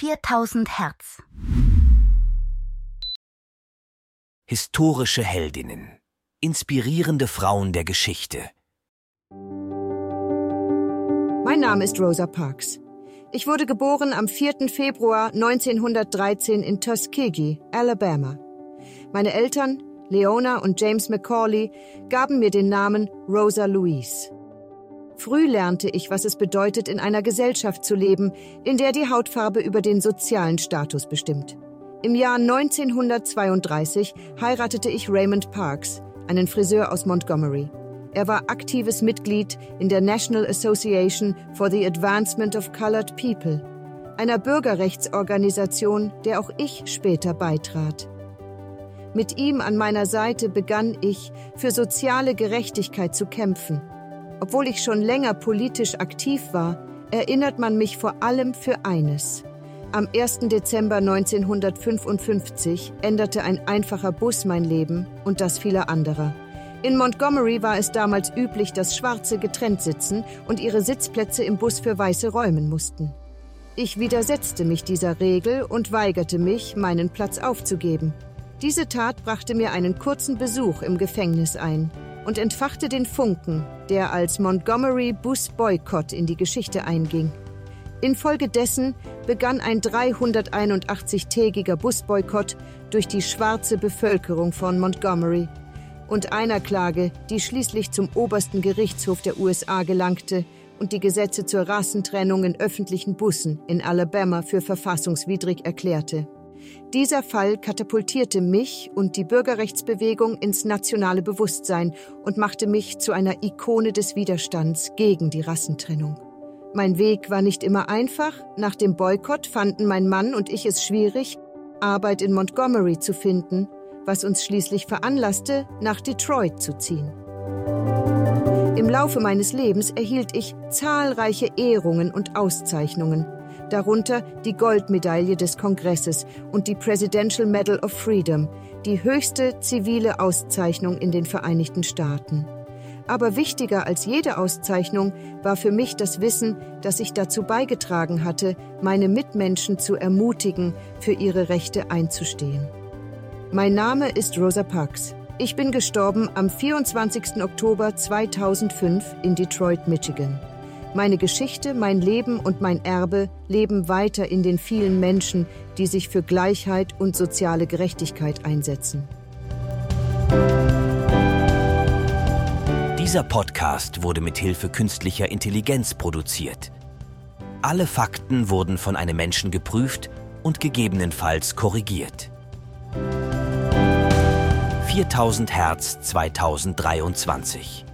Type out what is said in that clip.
4000 Hertz. Historische Heldinnen. Inspirierende Frauen der Geschichte. Mein Name ist Rosa Parks. Ich wurde geboren am 4. Februar 1913 in Tuskegee, Alabama. Meine Eltern, Leona und James Macaulay, gaben mir den Namen Rosa Louise. Früh lernte ich, was es bedeutet, in einer Gesellschaft zu leben, in der die Hautfarbe über den sozialen Status bestimmt. Im Jahr 1932 heiratete ich Raymond Parks, einen Friseur aus Montgomery. Er war aktives Mitglied in der National Association for the Advancement of Colored People, einer Bürgerrechtsorganisation, der auch ich später beitrat. Mit ihm an meiner Seite begann ich, für soziale Gerechtigkeit zu kämpfen – obwohl ich schon länger politisch aktiv war, erinnert man mich vor allem für eines. Am 1. Dezember 1955 änderte ein einfacher Bus mein Leben und das vieler anderer. In Montgomery war es damals üblich, dass Schwarze getrennt sitzen und ihre Sitzplätze im Bus für Weiße räumen mussten. Ich widersetzte mich dieser Regel und weigerte mich, meinen Platz aufzugeben. Diese Tat brachte mir einen kurzen Besuch im Gefängnis ein und entfachte den Funken, der als Montgomery Bus Boycott in die Geschichte einging. Infolgedessen begann ein 381-tägiger Busboykott durch die schwarze Bevölkerung von Montgomery und einer Klage, die schließlich zum obersten Gerichtshof der USA gelangte und die Gesetze zur Rassentrennung in öffentlichen Bussen in Alabama für verfassungswidrig erklärte. Dieser Fall katapultierte mich und die Bürgerrechtsbewegung ins nationale Bewusstsein und machte mich zu einer Ikone des Widerstands gegen die Rassentrennung. Mein Weg war nicht immer einfach. Nach dem Boykott fanden mein Mann und ich es schwierig, Arbeit in Montgomery zu finden, was uns schließlich veranlasste, nach Detroit zu ziehen. Im Laufe meines Lebens erhielt ich zahlreiche Ehrungen und Auszeichnungen, darunter die Goldmedaille des Kongresses und die Presidential Medal of Freedom, die höchste zivile Auszeichnung in den Vereinigten Staaten. Aber wichtiger als jede Auszeichnung war für mich das Wissen, dass ich dazu beigetragen hatte, meine Mitmenschen zu ermutigen, für ihre Rechte einzustehen. Mein Name ist Rosa Parks. Ich bin gestorben am 24. Oktober 2005 in Detroit, Michigan. Meine Geschichte, mein Leben und mein Erbe leben weiter in den vielen Menschen, die sich für Gleichheit und soziale Gerechtigkeit einsetzen. Dieser Podcast wurde mit Hilfe künstlicher Intelligenz produziert. Alle Fakten wurden von einem Menschen geprüft und gegebenenfalls korrigiert. 4000 Hertz 2023